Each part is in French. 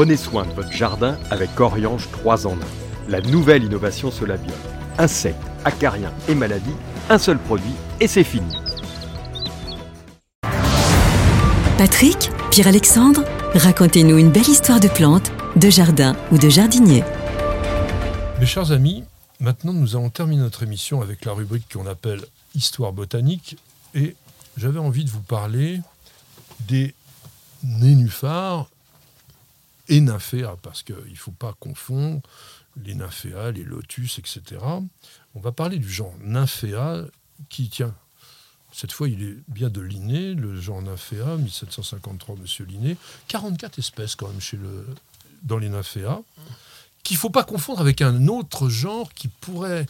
Prenez soin de votre jardin avec Oriange 3 en 1. La nouvelle innovation Solabium. Insectes, acariens et maladies, un seul produit et c'est fini. Patrick, Pierre-Alexandre, racontez-nous une belle histoire de plantes, de jardin ou de jardinier. Mes chers amis, maintenant nous allons terminer notre émission avec la rubrique qu'on appelle Histoire botanique et j'avais envie de vous parler des nénuphars et nymphéas parce qu'il ne faut pas confondre les nymphéas, les lotus, etc. On va parler du genre nymphéa qui tient. Cette fois, il est bien de Linné, le genre nymphéa, 1753, monsieur Linné. 44 espèces quand même chez le, dans les nymphéas, qu'il ne faut pas confondre avec un autre genre qui pourrait,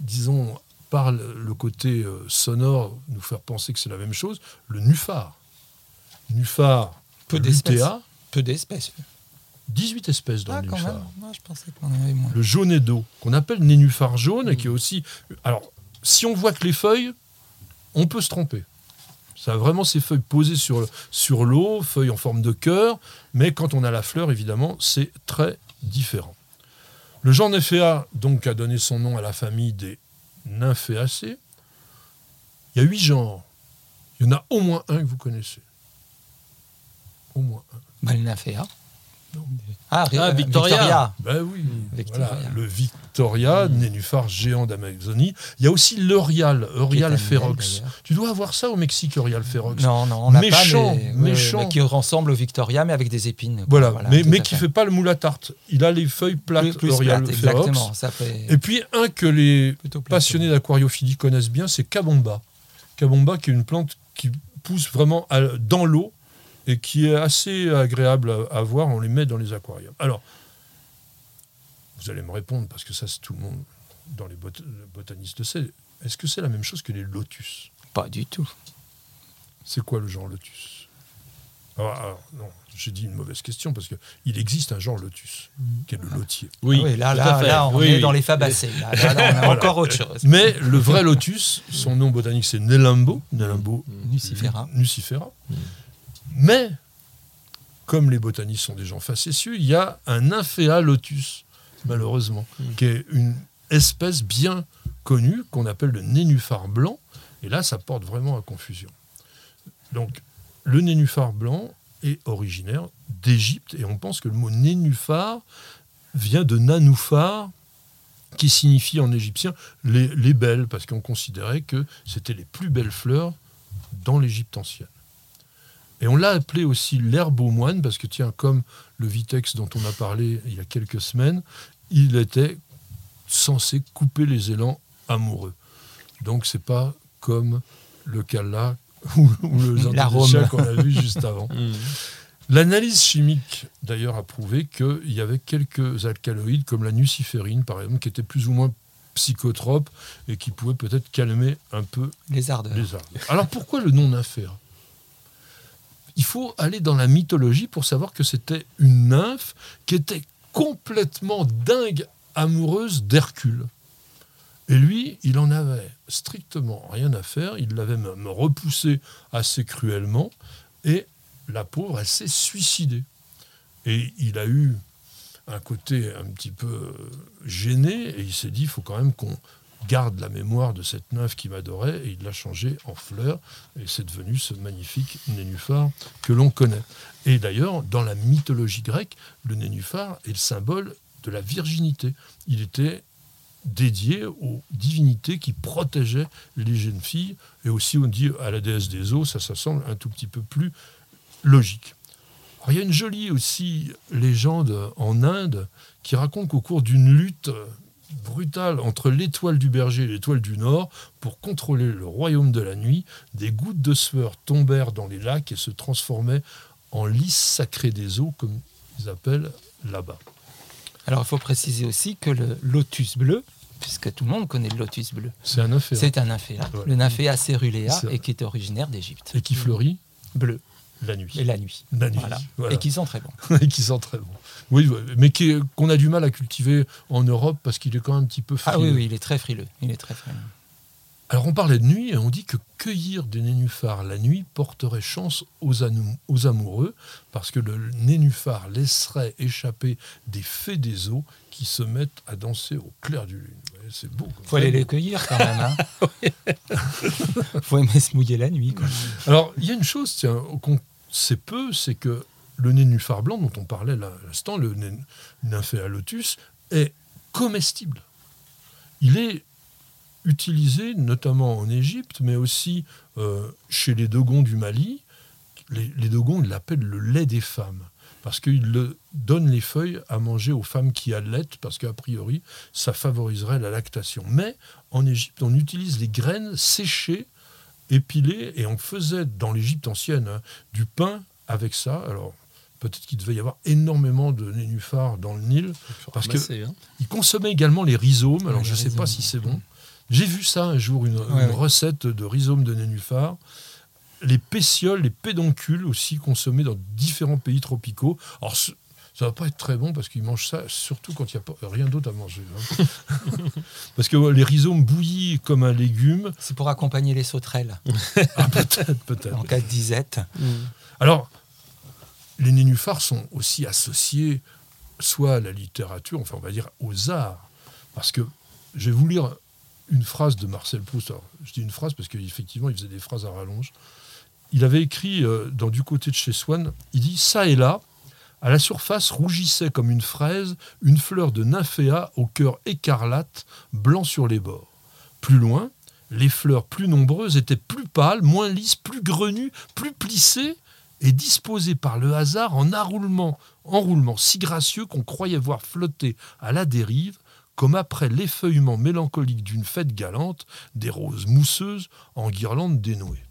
disons, par le côté euh, sonore, nous faire penser que c'est la même chose, le nuphar. Nuphar, Peu d'espèces. Peu d'espèces. 18 espèces dans Ah, le quand nuphar. même. Je pensais qu'on en avait moins. Le jaunet d'eau, qu'on appelle nénuphar jaune, Mm. et qui est aussi. Alors, si on voit que les feuilles, on peut se tromper. Ça a vraiment ces feuilles posées sur, sur l'eau, feuilles en forme de cœur, mais quand on a la fleur, évidemment, c'est très différent. Le genre Nymphéa, donc, a donné son nom à la famille des Nymphéacées. Il y a huit genres. Il y en a au moins un que vous connaissez. Au moins un. Ah, Ah, Victoria. Ben oui, Victoria. voilà, le Victoria, nénuphar géant d'Amazonie. Il y a aussi l'Orial, Orial annuel, ferox. Tu dois avoir ça au Mexique, Orial ferox. Non, non, on n'a pas, Méchant, mais, méchant. mais qui ressemble au Victoria, mais avec des épines. quoi. Voilà, mais, qui fait. fait pas le moule à tarte. Il a les feuilles plates, plus, plus Orial plate, ferox. exactement. Ça fait Et puis un que les passionnés d'aquariophilie connaissent bien, c'est Cabomba. Cabomba, qui est une plante qui pousse vraiment à- dans l'eau et qui est assez agréable à, à voir. On les met dans les aquariums. Alors, vous allez me répondre, parce que ça, c'est tout le monde dans les bot- botanistes le sait. Est-ce que c'est la même chose que les lotus? Pas du tout. C'est quoi le genre lotus? Alors, alors, non, j'ai dit une mauvaise question parce qu'il existe un genre lotus, qui est le lotier. Oui, Ah oui, là, là, là, on Oui, est oui. dans les fabacées. Là, là, là, on a Voilà. encore autre chose. Mais le vrai lotus, son nom botanique c'est Nelimbo, Nelimbo Nucifera. nucifera. Mais, comme les botanistes sont des gens facétieux, il y a un nymphéa lotus, malheureusement, qui est une espèce bien connue qu'on appelle le nénuphar blanc. Et là, ça porte vraiment à confusion. Donc, le nénuphar blanc est originaire d'Égypte et on pense que le mot nénuphar vient de nanoufar, qui signifie en égyptien les, les belles, parce qu'on considérait que c'était les plus belles fleurs dans l'Égypte ancienne. Et on l'a appelé aussi l'herbe aux moines, parce que tiens, comme le vitex dont on a parlé il y a quelques semaines, il était censé couper les élans amoureux. Donc c'est pas comme le calla ou, ou le zindelichat qu'on a vu juste avant. Mm. L'analyse chimique, d'ailleurs, a prouvé qu'il y avait quelques alcaloïdes, comme la nuciférine, par exemple, qui étaient plus ou moins psychotropes et qui pouvaient peut-être calmer un peu Les ardeurs. les arbres. Alors pourquoi le nom nymphéa Il faut aller dans la mythologie pour savoir que c'était une nymphe qui était complètement dingue amoureuse d'Hercule. Et lui, il en avait strictement rien à faire, il l'avait même repoussé assez cruellement, et la pauvre, elle s'est suicidée. Et il a eu un côté un petit peu gêné, et il s'est dit, il faut quand même qu'on garde la mémoire de cette nymphe qui m'adorait, et il l'a changée en fleur, et c'est devenu ce magnifique nénuphar que l'on connaît. Et d'ailleurs, dans la mythologie grecque, le nénuphar est le symbole de la virginité. Il était dédié aux divinités qui protégeaient les jeunes filles, et aussi on dit à la déesse des eaux, ça, ça semble un tout petit peu plus logique. Il y a une jolie aussi légende en Inde qui raconte qu'au cours d'une lutte brutale entre l'étoile du berger et l'étoile du nord, pour contrôler le royaume de la nuit, des gouttes de sueur tombèrent dans les lacs et se transformaient en lys sacrés des eaux, comme ils appellent là-bas. Alors, il faut préciser aussi que le lotus bleu, puisque tout le monde connaît le lotus bleu, C'est un inféra. c'est un nymphéa. Ouais. Le nymphéa cerulea et qui est originaire d'Égypte. Et qui fleurit Bleu. La nuit. Et la nuit. La nuit, Voilà. voilà. Et qui sont très bons. et qui sent très bon. Oui, mais qu'on a du mal à cultiver en Europe parce qu'il est quand même un petit peu Ah frileux. oui, oui, il est très frileux. Il est très frileux. Alors on parlait de nuit et on dit que cueillir des nénuphars la nuit porterait chance aux, amoureux parce que le nénuphar laisserait échapper des fées des eaux qui se mettent à danser au clair du lune. C'est beau. quoi. faut aller les cueillir quand même. Hein. faut aimer se mouiller la nuit. Quoi. Alors, il y a une chose qu'on sait peu, c'est que le nénuphar blanc dont on parlait à l'instant, le Nymphaea lotus, est comestible. Il est utilisé notamment en Égypte, mais aussi euh, chez les Dogons du Mali. Les, les Dogons ils l'appellent le lait des femmes, parce qu'ils le donnent les feuilles à manger aux femmes qui allaitent, parce qu'a priori, ça favoriserait la lactation. Mais en Égypte, on utilise les graines séchées épilé et on faisait dans l'Égypte ancienne hein, du pain avec ça. Alors peut-être qu'il devait y avoir énormément de nénuphars dans le Nil. Parce Ramasser, hein. Consommaient également les rhizomes. Alors je ne sais pas si c'est bon. J'ai vu ça un jour, une, une Ouais, ouais. recette de rhizomes de nénuphars. Les pétioles, les pédoncules aussi consommés dans différents pays tropicaux. Alors ce- ça va pas être très bon parce qu'ils mangent ça surtout quand il n'y a pas, rien d'autre à manger. hein. parce que ouais, les rhizomes bouillis comme un légume, C'est pour accompagner les sauterelles ah, peut-être, peut-être. en cas de disette. Alors, les nénuphars sont aussi associés soit à la littérature, enfin on va dire aux arts. Parce que je vais vous lire une phrase de Marcel Proust. Je dis une phrase parce qu'effectivement, il faisait des phrases à rallonge. Il avait écrit euh, dans Du côté de chez Swann, il dit Ça et là, à la surface rougissait comme une fraise une fleur de nymphéa au cœur écarlate, blanc sur les bords. Plus loin, les fleurs plus nombreuses étaient plus pâles, moins lisses, plus grenues, plus plissées et disposées par le hasard en enroulement, enroulement si gracieux qu'on croyait voir flotter à la dérive, comme après l'effeuillement mélancolique d'une fête galante, des roses mousseuses en guirlandes dénouées.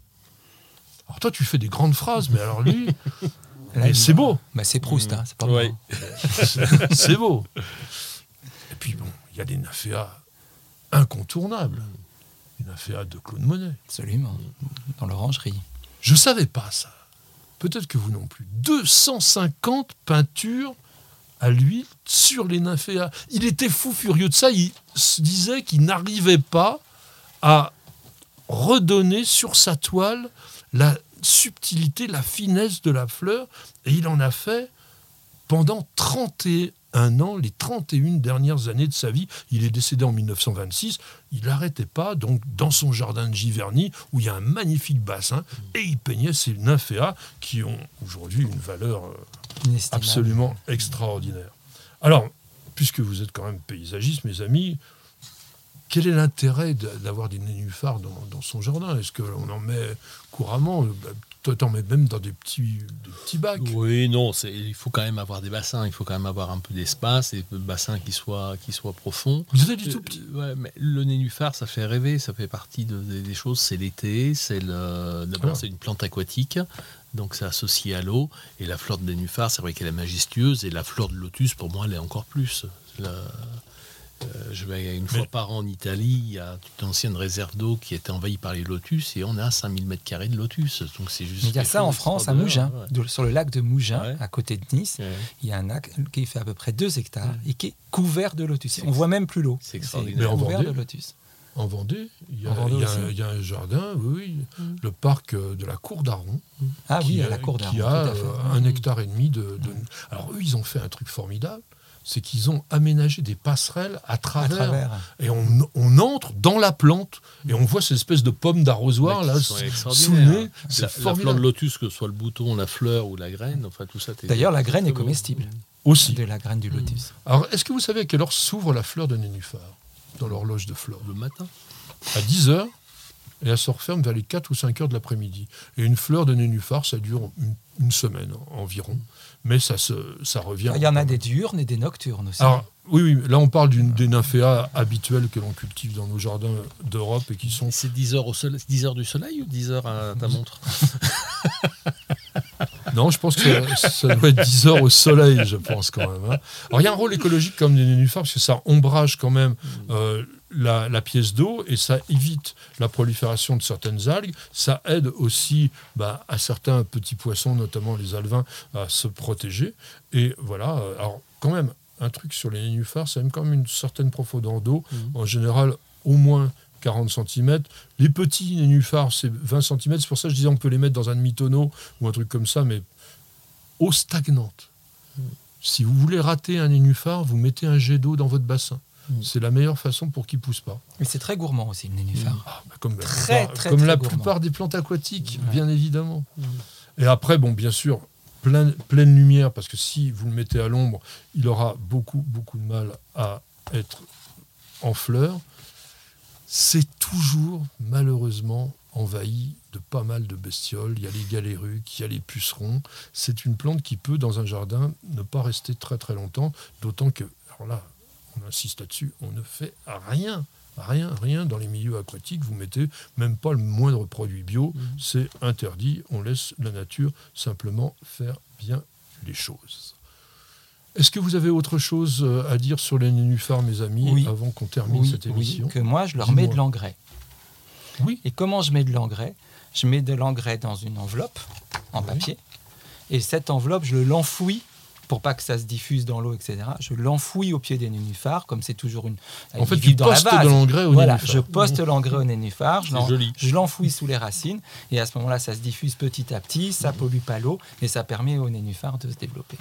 Alors toi, tu fais des grandes phrases, mais alors lui, c'est beau. Bah, c'est Proust, hein, c'est pas Ouais. moi. C'est beau. Et puis bon, il y a des nymphéas incontournables. Les nymphéas de Claude Monet. Absolument. Dans l'orangerie. Je ne savais pas ça. Peut-être que vous non plus. 250 peintures à l'huile sur les nymphéas. Il était fou furieux de ça. Il se disait qu'il n'arrivait pas à redonner sur sa toile la subtilité, la finesse de la fleur. Et il en a fait pendant 31 ans, les 31 dernières années de sa vie. Il est décédé en 1926. Il n'arrêtait pas, donc, dans son jardin de Giverny, où il y a un magnifique bassin, et il peignait ces nymphéas qui ont aujourd'hui une valeur euh. Absolument extraordinaire. Alors, puisque vous êtes quand même paysagiste, mes amis, quel est l'intérêt d'avoir des nénuphars dans, son jardin? Est-ce qu'on en met couramment? Toi, t'en mets même dans des petits, des petits bacs. Oui, non, il faut quand même avoir des bassins, il faut quand même avoir un peu d'espace, et des bassins qui soient, qui soient profonds. Vous avez du tout petit. Euh, ouais, mais le nénuphar, ça fait rêver, ça fait partie de- des, des choses. C'est l'été, c'est le. D'abord, Ah. c'est une plante aquatique, donc c'est associé à l'eau. Et la fleur de nénuphar, c'est vrai qu'elle est majestueuse, et la fleur de lotus, pour moi, elle est encore plus. La- je vais une fois Mais- par an en Italie, il y a une ancienne réserve d'eau qui était envahie par les lotus, et on a 5000 mètres carrés de lotus. Donc c'est juste. Mais il y a ça en France, à Mougins, ouais. sur le lac de Mougins, Ouais. à côté de Nice. Ouais. Il y a un lac qui fait à peu près 2 hectares et qui est couvert de lotus. On voit même plus l'eau. c'est extraordinaire. Mais en couvert Vendée de lotus. En Vendée, il y a, En Vendée il y a aussi. un- il y a un jardin, oui, oui, le parc euh, de la Cour d'Aron, Ah qui, oui, à a- la cour d'Arles. qui tout a à fait. euh, un hectare et demi de, de- Alors eux, ils ont fait un truc formidable, c'est qu'ils ont aménagé des passerelles à à travers, et on, on entre dans la plante et on voit cette espèce de pomme d'arrosoir là sous nez. C'est La, la fleur de lotus, que ce soit le bouton, la fleur ou la graine, enfin tout ça. D'ailleurs, la graine est comestible Aussi. de la graine du lotus. Alors, est-ce que vous savez à quelle heure s'ouvre la fleur de nénuphar dans l'horloge de flore Le matin. À 10 heures, et elle se referme vers les 4 ou 5 heures de l'après-midi. Et une fleur de nénuphar, ça dure une, une semaine environ. Mais ça, se, ça revient. Il y en a des diurnes et des nocturnes aussi. Alors, oui, oui, là on parle d'une, des nymphéas habituelles que l'on cultive dans nos jardins d'Europe et qui sont. C'est 10 heures, au soleil, 10 heures du soleil ou 10 heures à ta montre? Non, je pense que ça, ça doit être 10 heures au soleil, je pense quand même. hein. Alors il y a un rôle écologique comme des nénuphars parce que ça ombrage quand même euh, la, la pièce d'eau et ça évite la prolifération de certaines algues. Ça aide aussi bah, à certains petits poissons, notamment les alevins, à se protéger. Et voilà. euh, Alors quand même, un truc sur les nénuphars, ça aime quand même une certaine profondeur d'eau. En général, au moins 40 cm. Les petits nénuphars, c'est 20 cm. C'est pour ça que je disais on peut les mettre dans un demi-tonneau ou un truc comme ça, mais eau stagnante. Si vous voulez rater un nénuphar, vous mettez un jet d'eau dans votre bassin. Mm. C'est la meilleure façon pour qu'il pousse pas. Mais c'est très gourmand aussi, le nénuphar. Ah, bah, comme la Très, plupart, très, comme très la plupart des plantes aquatiques, Ouais. bien évidemment. Et après, bon, bien sûr, plein- pleine lumière, parce que si vous le mettez à l'ombre, il aura beaucoup, beaucoup de mal à être en fleurs. C'est toujours, malheureusement, envahi de pas mal de bestioles. Il y a les galéruques, il y a les pucerons. C'est une plante qui peut, dans un jardin, ne pas rester très très longtemps, d'autant que, alors là, insiste là-dessus, on ne fait rien. Rien, rien dans les milieux aquatiques, vous mettez même pas le moindre produit bio, c'est interdit, on laisse la nature simplement faire bien les choses. Est-ce que vous avez autre chose euh, à dire sur les nénuphars, mes amis, Oui. avant qu'on termine Oui, cette oui, émission que moi, je leur Dis-moi. mets de l'engrais. Oui. Et comment je mets de l'engrais? Je mets de l'engrais dans une enveloppe en Oui. papier. Et cette enveloppe, je l'enfouis pour pas que ça se diffuse dans l'eau, etc. Je l'enfouis au pied des nénuphars, comme c'est toujours une. En fait, tu dans la postes base. de l'engrais au Voilà, nénuphar. je poste l'engrais au nénuphar, je l'enfouis sous les racines, et à ce moment-là, ça se diffuse petit à petit, ça pollue pas l'eau, et ça permet au nénuphar de se développer.